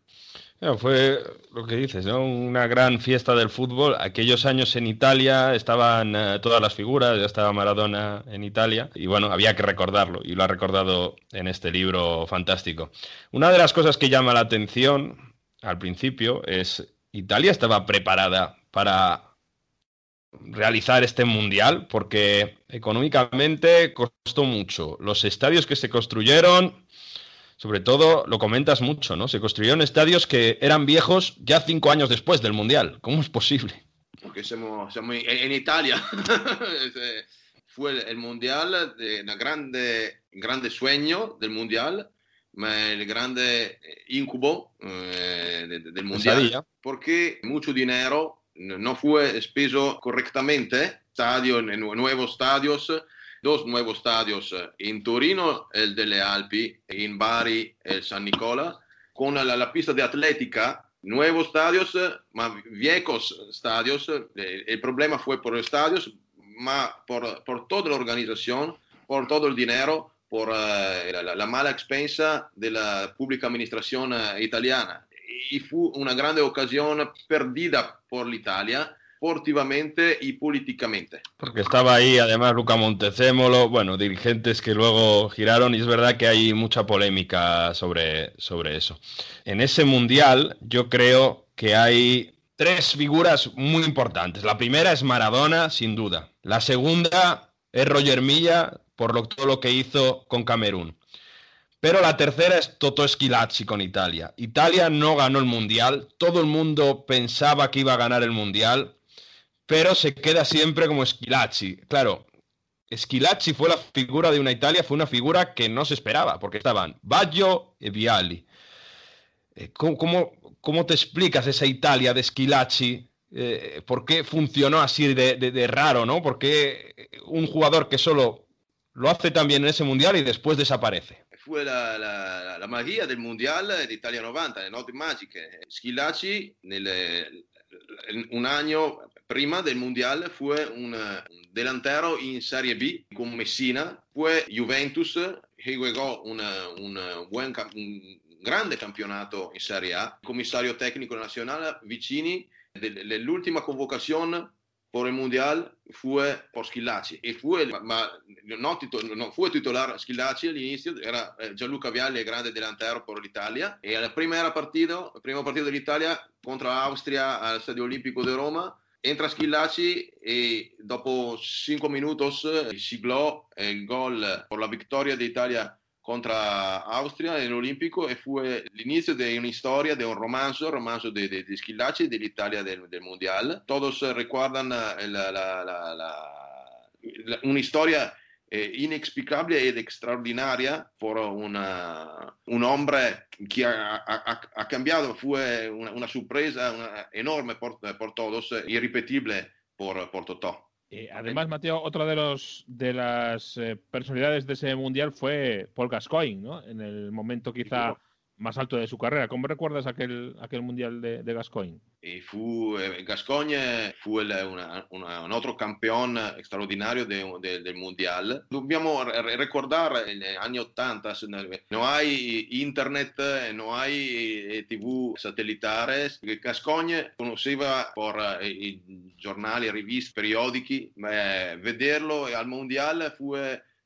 Fue lo que dices. Una gran fiesta del fútbol. Aquellos años en Italia estaban eh, todas las figuras, ya estaba Maradona en Italia y bueno, había que recordarlo y lo ha recordado en este libro fantástico. Una de las cosas que llama la atención al principio es Italia estaba preparada para realizar este mundial porque económicamente costó mucho. Los estadios que se construyeron sobre todo, lo comentas mucho, ¿no? Se construyeron estadios que eran viejos ya cinco años después del Mundial. ¿Cómo es posible?
Porque somos, somos en, en Italia. Eh, Fue el, el Mundial, de, un grande, grande sueño del Mundial, el grande incubo eh, de- de- del Mundial.
Pesadilla.
Porque mucho dinero no fue expeso correctamente. Estadio, nuevos estadios, dos nuevos estadios eh, en Torino, el delle Alpi, e in Bari, el San Nicola, con la, la pista de atlética, nuevos estadios, eh, ma viejos estadios. Eh, El problema fue por los estadios, ma por, por toda la organización, por todo el dinero, por eh, la, la- la mala expensa de la pública administración italiana. Y fue una grande ocasión perdida por l'Italia, sportivamente y políticamente.
Porque estaba ahí además Luca Montezemolo, bueno, dirigentes que luego giraron y es verdad que hay mucha polémica sobre, sobre eso. En ese mundial yo creo que hay tres figuras muy importantes. La primera es Maradona, sin duda. La segunda es Roger Milla, por lo, todo lo que hizo con Camerún. Pero la tercera es Toto Schilacci con Italia. Italia no ganó el Mundial, todo el mundo pensaba que iba a ganar el Mundial, pero se queda siempre como Schilacci. Claro, Schilacci fue la figura de una Italia, fue una figura que no se esperaba, porque estaban Baggio y Vialli. Eh, ¿Cómo, te explicas esa Italia de Schilacci? Eh, ¿Por qué funcionó así de, de- de raro, no? ¿Por qué un jugador que solo lo hace tan bien en ese mundial y después desaparece?
Fue la, magia del Mondial d'Italia 90, le note magiche. Schilacci, un año prima del Mundial, fue un, un delantero in Serie B con Messina, fue Juventus, que jugó una- una buen cam- un grande campionato in Serie A, commissario tecnico nazionale Vicini, de- dell'ultima convocazione por el Mundial fue por Schilacci y fue, ma no, tito- no fue titular Schilacci all'inizio, era eh, Gianluca Vialli, el grande delantero por l'Italia. E al primo partido, el primo partido dell'Italia contro Austria al Stadio Olimpico de Roma entra Schilacci e dopo 5 minutos eh, siglò il gol por la vittoria d'Italia contra Austria en el Olímpico y fue el inicio de una historia, de un romanzo, romanzo de, de, de Schilacci y de l'Italia del, del Mundial. Todos eh, recuerdan eh, la, la, la, la- la- una historia eh, inexplicable ed extraordinaria por una, un hombre que ha, ha- ha cambiado, fue una, una sorpresa una- enorme por, por todos, eh, irrepetible por, por Totò.
Eh, además, Mateo, otra de los de las eh, personalidades de ese mundial fue Paul Gascoigne, ¿no? En el momento quizá más alto de su carrera. ¿Cómo recuerdas aquel, aquel mundial de, de Gascoigne?
E fu, eh, Gascogne fu il- una- una- un altro campione straordinario de- de- del mondial. Dobbiamo r- ricordare negli anni 80, se ne- non hai internet, eh, non hai eh, tv satellitare. Gascogne conosceva per eh, giornali, riviste, periodici, ma eh, vederlo al mondial fu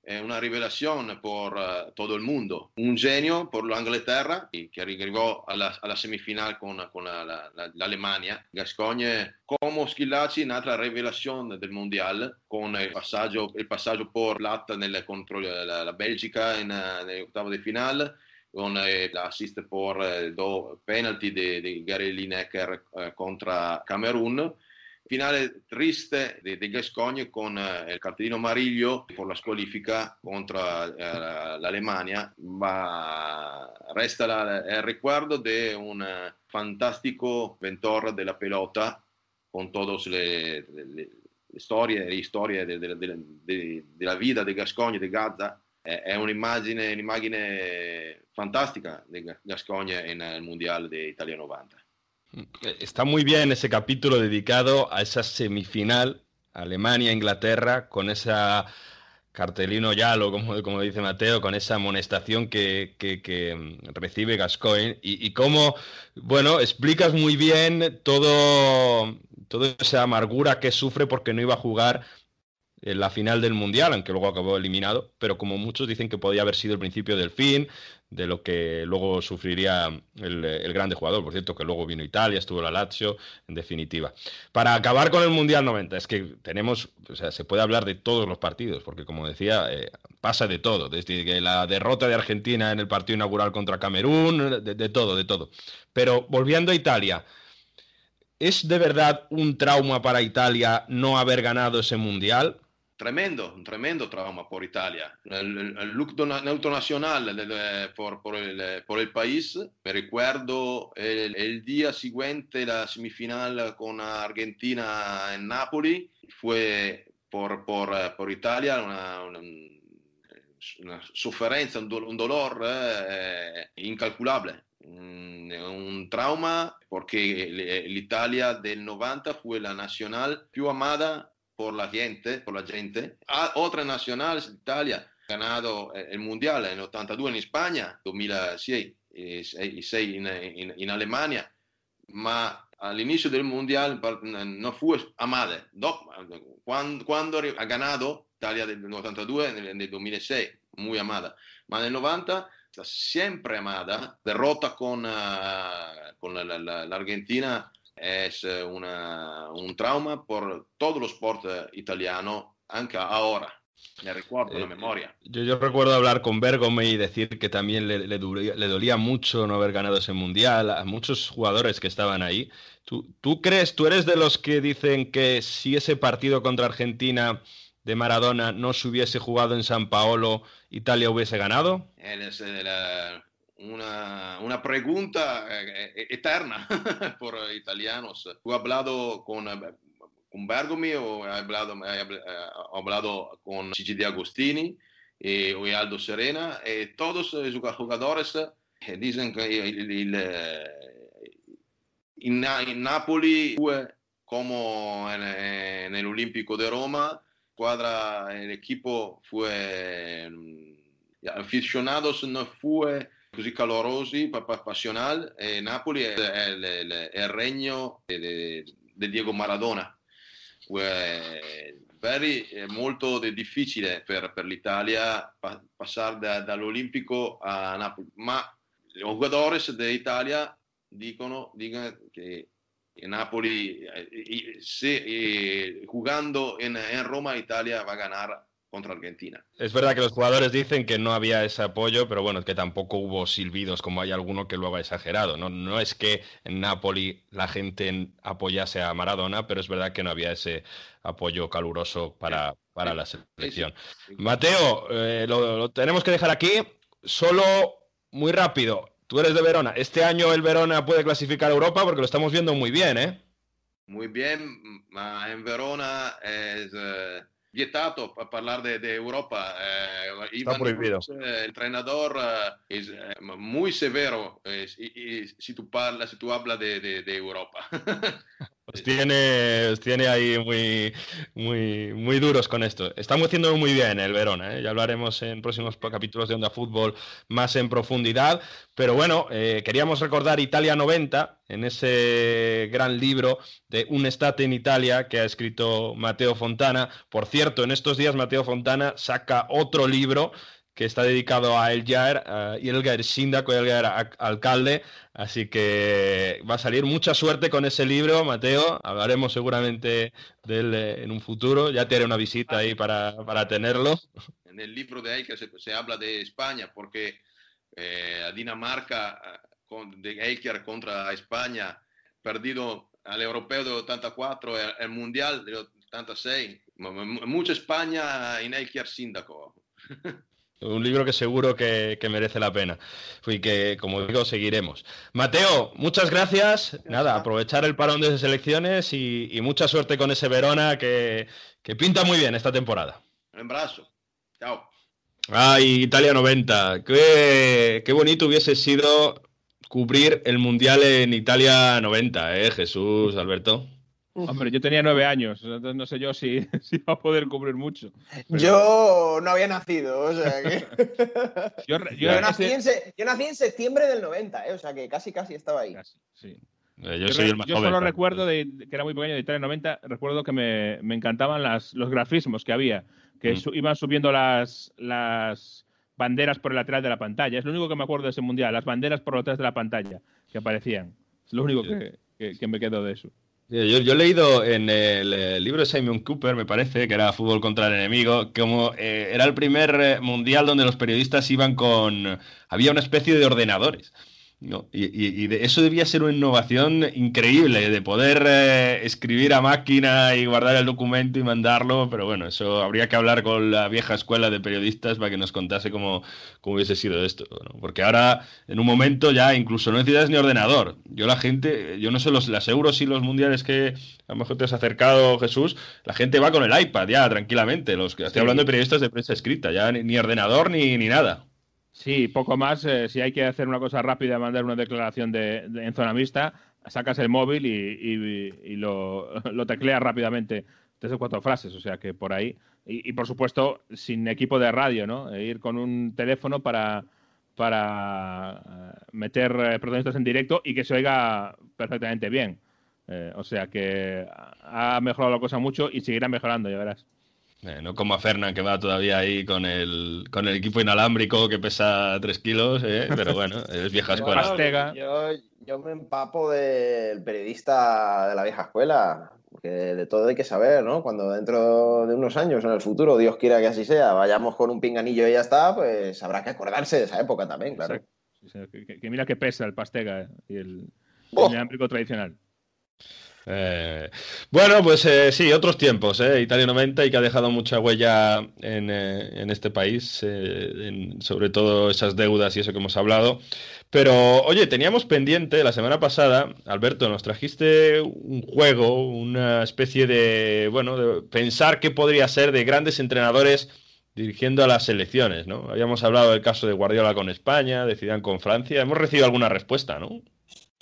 eh, una rivelazione per eh, tutto il mondo. Un genio per l'Inghilterra che arrivò alla, alla semifinale con, con la- la- la- l'Alemania. Gascogne come Schillacci, un'altra rivelazione del mondiale con il passaggio, il passaggio per Latta nel- contro la, la Belgica in, eh, nell'ottavo di finale con eh, l'assist per eh, do penalty di, di Gary Lineker eh, contro Camerun finale triste di, di Gascogne con eh, il cartellino amarillo per la squalifica contro eh, l'Alemania, ma resta la- il ricordo di un fantastico ventore della pelota con todas le, le, le, storie, le storie de, de, de, della vita di Gascogna, di Gaza, è, un'immagine, un'immagine fantastica di Gascogna nel Mondiale de Italia 90.
Está muy bien ese capítulo dedicado a esa semifinal Alemania-Inglaterra con esa cartelino yalo, como, como dice Mateo, con esa amonestación que, que, mm, recibe Gascoigne. Y, y cómo, bueno, explicas muy bien todo, toda esa amargura que sufre porque no iba a jugar en la final del Mundial, aunque luego acabó eliminado, pero como muchos dicen que podía haber sido el principio del fin, de lo que luego sufriría el, el, grande jugador. Por cierto, que luego vino Italia, estuvo la Lazio, en definitiva. Para acabar con el Mundial 90, es que tenemos, o sea, se puede hablar de todos los partidos, porque como decía, eh, pasa de todo, desde que la derrota de Argentina en el partido inaugural contra Camerún, de, de todo, de todo. Pero volviendo a Italia, ¿es de verdad un trauma para Italia no haber ganado ese Mundial?
Tremendo, un tremendo trauma por Italia. El, el, luto nacional por, por, el, por, el, país, me recuerdo el, el, la semifinal con Argentina en Napoli, fue por, por, Italia una, una, una, sofferenza, un, do, un dolor eh, incalculable. Un, un trauma porque l'Italia del 90 fue la nacional più amada por la gente, por la gente. A otras nacionales, Italia ha ganado el Mundial en 82 en España, 2006 y 6 en, en, en Alemania, ma all'inizio del Mundial no fue amada. Cuando, cuando ha ganado Italia del 82 en el 2006, muy amada, ma nel 90 está siempre amada, derrota con, uh, con la, la, la Argentina es una, un trauma por todos los sport italianos, anche ahora. Me recuerdo eh, la memoria.
Yo, yo, recuerdo hablar con Bergome y decir que también le, le, dolía, le, dolía, mucho no haber ganado ese mundial a muchos jugadores que estaban ahí. ¿Tú, ¿Tú crees, tú eres de los que dicen que si ese partido contra Argentina de Maradona no se hubiese jugado en San Paolo, Italia hubiese ganado?
Es la, una, una, pregunta eh, eterna por italianos. He hablado con, con Bergomi o he hablado, he hablado con Gigi Di Agostini o Aldo Serena y todos los jugadores dicen que el, el, in, in, Napoli como en, en, el de Roma, cuadra, el equipo fue aficionados no fue così calorosi, passionali. E Napoli è, è, è, è il regno di Diego Maradona. Very, è molto difficile per, per l'Italia passare da, dall'Olimpico a Napoli, ma i giocatori dell'Italia dicono, dicono che Napoli, se, jugando en, en Roma, Italia va a ganar contra Argentina.
Es verdad que los jugadores dicen que no había ese apoyo, pero bueno, que tampoco hubo silbidos como hay alguno que luego ha exagerado. No, no es que en Napoli la gente apoyase a Maradona, pero es verdad que no había ese apoyo caluroso para, para la selección. Mateo, eh, lo, lo tenemos que dejar aquí. Solo muy rápido, tú eres de Verona. Este año el Verona puede clasificar a Europa porque lo estamos viendo muy bien, ¿eh?
Muy bien, en Verona es... Uh vietato a hablar de, de Europa. Eh,
Está prohibido.
Cruz, eh, el entrenador eh, es eh, muy severo y, y, si tú hablas, si tú hablas de, de, de Europa.
Os tiene, os tiene ahí muy, muy, muy duros con esto. Estamos haciendo muy bien el Verona, ¿eh? ya hablaremos en próximos capítulos de Onda Fútbol más en profundidad. Pero bueno, eh, queríamos recordar Italia 90 en ese gran libro de Un Estate en Italia que ha escrito Mateo Fontana. Por cierto, en estos días Mateo Fontana saca otro libro que está dedicado a Eljaer, uh, y Elgaer Síndaco, Elgaer alcalde, así que va a salir mucha suerte con ese libro, Mateo, hablaremos seguramente de él eh, en un futuro, ya te haré una visita ahí para, para tenerlo.
En el libro de Eicher se, se habla de España, porque eh, Dinamarca, con, de Eicher contra España, perdido al europeo de 84, el, el mundial de 86, mucha España en Eicher Síndaco.
Un libro que seguro que, que, merece la pena y que, como digo, seguiremos. Mateo, muchas gracias. Nada, aprovechar el parón de selecciones y, y mucha suerte con ese Verona que, que, pinta muy bien esta temporada.
Un abrazo. Chao.
Ay, Italia 90. Qué, qué bonito hubiese sido cubrir el Mundial en Italia 90, ¿eh, Jesús, Alberto?
Hombre, yo tenía nueve años, entonces no sé yo si, si va a poder cubrir mucho.
Pero... Yo no había nacido, o sea que.
yo,
yo, yo, nací ese... en, yo, nací en, septiembre del 90, ¿eh? o sea que casi, casi estaba ahí.
Casi, sí.
Eh, yo, soy el más
yo
joven,
solo recuerdo, de, que era muy pequeño, de Italia 90, recuerdo que me, me encantaban las, los grafismos que había, que mm. su, iban subiendo las, las banderas por el lateral de la pantalla. Es lo único que me acuerdo de ese mundial, las banderas por detrás de la pantalla que aparecían. Es lo único que, que, que me quedo de eso.
Yo, yo, he leído en el, libro de Simon Cooper, me parece, que era Fútbol contra el Enemigo, como eh, era el primer eh, mundial donde los periodistas iban con... Había una especie de ordenadores. ¿No? Y, y, y de eso debía ser una innovación increíble, de poder eh, escribir a máquina y guardar el documento y mandarlo, pero bueno, eso habría que hablar con la vieja escuela de periodistas para que nos contase cómo, cómo hubiese sido esto, ¿no? porque ahora en un momento ya incluso no necesitas ni ordenador. Yo la gente, yo no sé los, las euros y los mundiales que a lo mejor te has acercado, Jesús, la gente va con el iPad ya tranquilamente, los que estoy sí. hablando de periodistas de prensa escrita, ya ni, ni ordenador ni, ni nada.
Sí, poco más. Eh, si hay que hacer una cosa rápida, mandar una declaración de, en zona mixta, sacas el móvil y, lo, tecleas rápidamente, tres o cuatro frases, o sea que por ahí. Y, por supuesto, sin equipo de radio, ¿no? E ir con un teléfono para, para eh, meter eh, protagonistas en directo y que se oiga perfectamente bien. O sea que ha mejorado la cosa mucho y seguirá mejorando, ya verás.
Eh, no como a Fernan, que va todavía ahí con el, con el equipo inalámbrico que pesa 3 kilos, ¿eh? pero bueno, es vieja escuela.
Yo, yo, me empapo del periodista de la vieja escuela, porque de todo hay que saber, ¿no? Cuando dentro de unos años, en el futuro, Dios quiera que así sea, vayamos con un pinganillo y ya está, pues habrá que acordarse de esa época también, claro.
Que, que, que, mira que pesa el Pastega y el, oh. el inalámbrico tradicional.
Eh, bueno, pues eh, sí, otros tiempos, eh, Italia 90 y que ha dejado mucha huella en, eh, este país, sobre todo esas deudas y eso que hemos hablado. Pero, oye, teníamos pendiente la semana pasada, Alberto, nos trajiste un juego, una especie de, bueno, de pensar qué podría ser de grandes entrenadores dirigiendo a las selecciones, ¿no? Habíamos hablado del caso de Guardiola con España, de Zidane con Francia, hemos recibido alguna respuesta, ¿no?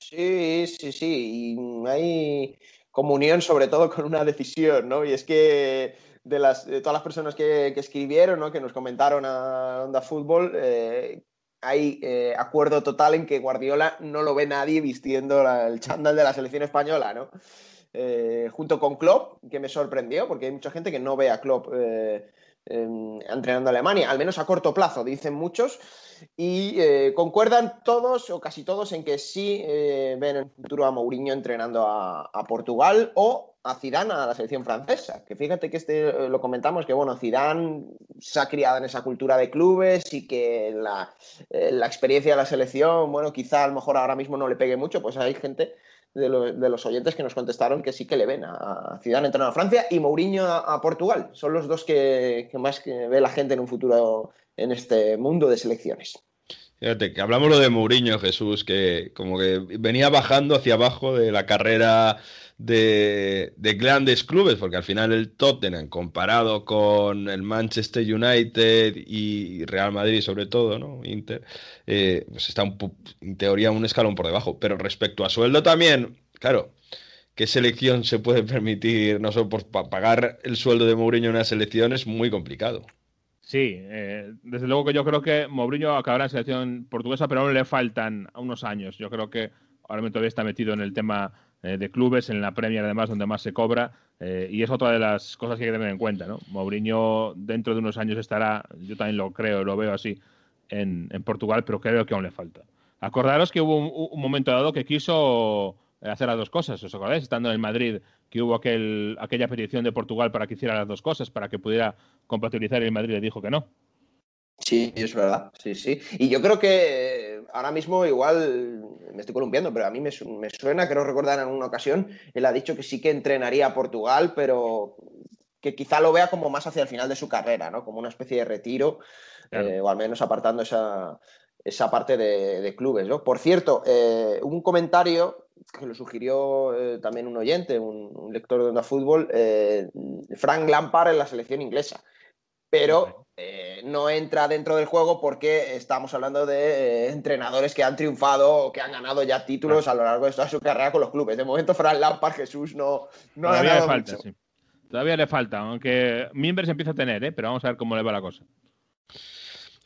Sí, sí, sí. Hay comunión sobre todo con una decisión, ¿no? Y es que de, las, de todas las personas que, escribieron, ¿no? que nos comentaron a Onda Fútbol, eh, hay eh, acuerdo total en que Guardiola no lo ve nadie vistiendo el chándal de la selección española, ¿no? Eh, junto con Klopp, que me sorprendió, porque hay mucha gente que no ve a Klopp entrenando a Alemania, al menos a corto plazo, dicen muchos y eh, concuerdan todos o casi todos en que sí eh, ven en el futuro a Mourinho entrenando a, a, Portugal o a Zidane a la selección francesa. Que fíjate que este eh, lo comentamos que bueno, Zidane se ha criado en esa cultura de clubes y que la, la experiencia de la selección, bueno, quizá a lo mejor ahora mismo no le pegue mucho, pues hay gente de, lo, de, los oyentes que nos contestaron que sí que le ven a Zidane entrenando a Francia y Mourinho a, a Portugal. Son los dos que, que, más que ve la gente en un futuro en este mundo de selecciones.
Fíjate, que hablamos lo de Mourinho, Jesús, que como que venía bajando hacia abajo de la carrera de, de, grandes clubes, porque al final el Tottenham, comparado con el Manchester United y Real Madrid sobre todo, ¿no? Inter, eh, pues está un, en teoría un escalón por debajo. Pero respecto a sueldo también, claro, ¿qué selección se puede permitir, no solo por pagar el sueldo de Mourinho en una selección es muy complicado?
Sí, eh, desde luego que yo creo que Mourinho acabará en selección portuguesa, pero aún le faltan unos años. Yo creo que ahora mismo todavía está metido en el tema eh, de clubes, en la Premier además, donde más se cobra, eh, y es otra de las cosas que hay que tener en cuenta. ¿no? Mourinho dentro de unos años estará, yo también lo creo, lo veo así, en, en Portugal, pero creo que aún le falta. Acordaros que hubo un, un momento dado que quiso hacer las dos cosas, ¿os acordáis? Estando en el Madrid, que hubo aquel, aquella petición de Portugal para que hiciera las dos cosas, para que pudiera compatibilizar y el Madrid le dijo que no.
Sí, es verdad, sí, sí. Y yo creo que ahora mismo igual me estoy columpiando, pero a mí me, me suena, creo recordar en una ocasión, él ha dicho que sí que entrenaría a Portugal, pero que quizá lo vea como más hacia el final de su carrera, ¿no? Como una especie de retiro,
Claro.
eh, o al menos apartando esa, esa parte de, de clubes, ¿no? Por cierto, eh, un comentario que lo sugirió eh, también un oyente, un, un lector de Onda Fútbol, eh, Frank Lampard en la selección inglesa. Pero eh, no entra dentro del juego porque estamos hablando de entrenadores que han triunfado o que han ganado ya títulos a lo largo de toda su carrera con los clubes. De momento, Frank Lampard, Jesús, no, no ha
Todavía le falta,
mucho.
sí. Todavía le falta, aunque Mimbres empieza a tener, ¿eh? pero vamos a ver cómo le va la cosa.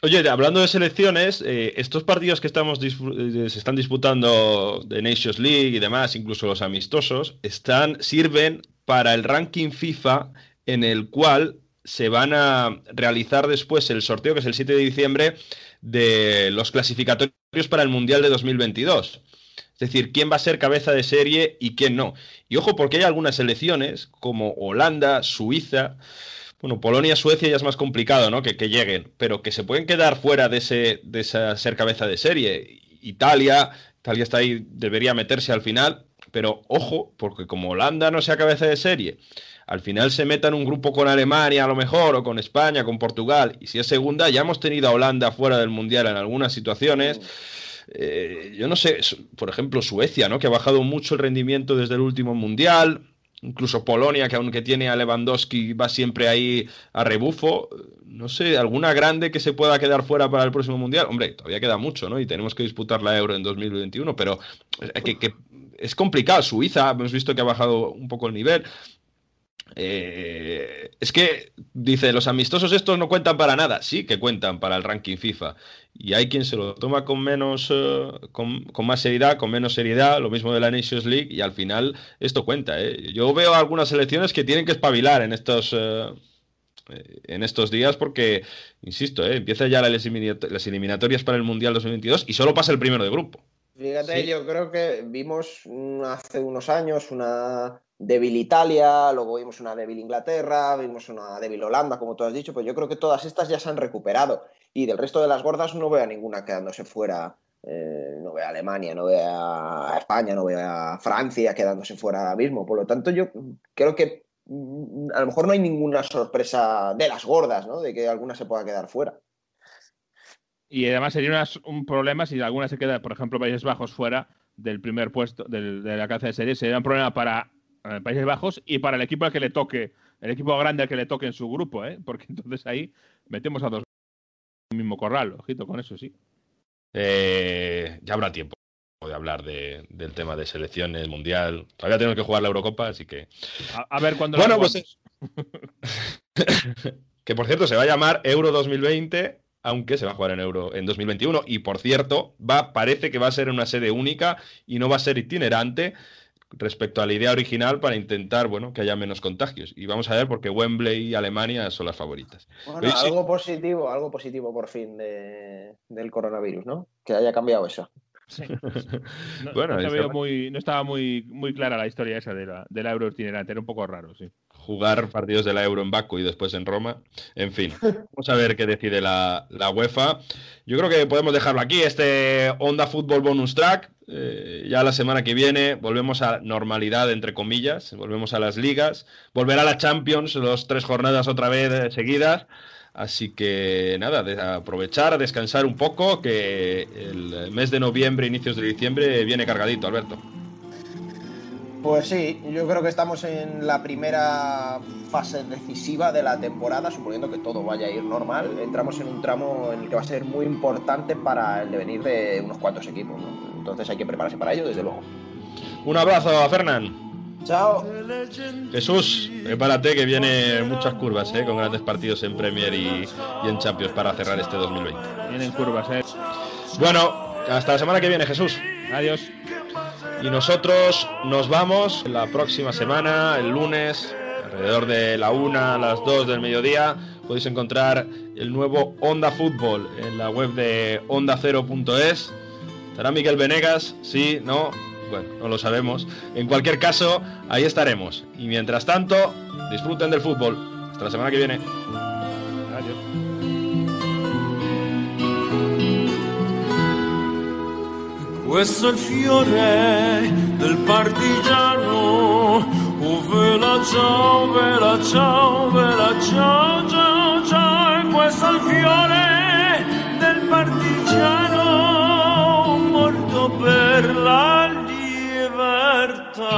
Oye, hablando de selecciones, eh, estos partidos que estamos eh, se están disputando de Nations League y demás, incluso los amistosos, están, sirven para el ranking FIFA en el cual se van a realizar después el sorteo, que es el 7 de diciembre, de los clasificatorios para el Mundial de 2022. Es decir, quién va a ser cabeza de serie y quién no. Y ojo, porque hay algunas selecciones como Holanda, Suiza, bueno, Polonia, Suecia ya es más complicado, ¿no? Que, que lleguen, pero que se pueden quedar fuera de ese, de esa ser cabeza de serie. Italia, Italia está ahí, debería meterse al final, pero ojo, porque como Holanda no sea cabeza de serie, al final se meta en un grupo con Alemania a lo mejor, o con España, con Portugal, y si es segunda, ya hemos tenido a Holanda fuera del Mundial en algunas situaciones. Eh, yo no sé, por ejemplo, Suecia, ¿no? Que ha bajado mucho el rendimiento desde el último mundial. Incluso Polonia, que aunque tiene a Lewandowski, va siempre ahí a rebufo. No sé, alguna grande que se pueda quedar fuera para el próximo mundial. Hombre, todavía queda mucho, ¿no? Y tenemos que disputar la Euro en 2021, pero eh, que, es complicado. Suiza, hemos visto que ha bajado un poco el nivel. Eh, es que, dice, los amistosos estos no cuentan para nada. Sí que cuentan para el ranking FIFA. Y hay quien se lo toma con menos, eh, con, con más seriedad, con menos seriedad, lo mismo de la Nations League, y al final esto cuenta. ¿eh? Yo veo algunas selecciones que tienen que espabilar en estos, eh, en estos días porque, insisto, empieza ya las eliminatorias para el Mundial 2022 y solo pasa el primero de grupo.
Fíjate,
Sí.
yo creo que vimos mm, hace unos años una débil Italia, luego vimos una débil Inglaterra, vimos una débil Holanda, como tú has dicho, pues yo creo que todas estas ya se han recuperado. Y del resto de las gordas no veo a ninguna quedándose fuera. Eh, no veo a Alemania, no veo a España, no veo a Francia quedándose fuera ahora mismo. Por lo tanto, yo creo que mm, a lo mejor no hay ninguna sorpresa de las gordas, ¿no? De que alguna se pueda quedar fuera.
Y además sería unas- un problema si alguna se queda, por ejemplo, Países Bajos fuera del primer puesto del- de la cabeza de serie. Sería un problema para eh, Países Bajos y para el equipo al que le toque, el equipo grande al que le toque en su grupo, ¿eh? porque entonces ahí metemos a dos en el mismo corral. Ojito con eso, sí.
Eh, ya habrá tiempo de hablar de- del tema de selecciones, mundial. Todavía tenemos que jugar la Eurocopa, así que.
A, a ver cuándo.
Bueno, pues. que por cierto, se va a llamar Euro 2020, aunque se va a jugar en Euro en 2021. Y por cierto, va, parece que va a ser una sede única y no va a ser itinerante respecto a la idea original para intentar, bueno, que haya menos contagios. Y vamos a ver porque Wembley y Alemania son las favoritas.
Bueno,
sí.
algo positivo, algo positivo por fin de- del coronavirus, ¿no? Que haya cambiado eso.
Sí. No,
Bueno,
no, veía muy, no estaba muy, muy clara la historia esa de la, del euro itinerante, era un poco raro, sí.
Jugar partidos de la Euro en Baku y después en Roma. En fin, vamos a ver qué decide la, la UEFA. Yo creo que podemos dejarlo aquí, este Onda Fútbol Bonus Track. Eh, ya la semana que viene volvemos a normalidad, entre comillas, volvemos a las ligas, volverá la Champions, los tres jornadas otra vez seguidas. Así que nada, de aprovechar, descansar un poco, que el mes de noviembre, inicios de diciembre, viene cargadito, Alberto.
Pues sí, yo creo que estamos en la primera fase decisiva de la temporada, suponiendo que todo vaya a ir normal. Entramos en un tramo en el que va a ser muy importante para el devenir de unos cuantos equipos. ¿no? Entonces hay que prepararse para ello, desde luego.
Un abrazo a Fernán.
Chao.
Jesús, prepárate que vienen muchas curvas, ¿eh? con grandes partidos en Premier y, y en Champions para cerrar este 2020.
Vienen curvas, ¿eh?
Bueno, hasta la semana que viene, Jesús.
Adiós.
Y nosotros nos vamos la próxima semana, el lunes, alrededor de la una a las 2 del mediodía. Podéis encontrar el nuevo Onda Fútbol en la web de ondacero.es. ¿Estará Miguel Venegas? Sí, no. Bueno, no lo sabemos. En cualquier caso, ahí estaremos. Y mientras tanto, disfruten del fútbol. Hasta la semana que viene.
Questo è il fiore del partigiano,
Oh, vela ciao, vela ciao, vela ciao, ciao, ciao, e questo è il fiore del partigiano morto per la libertà.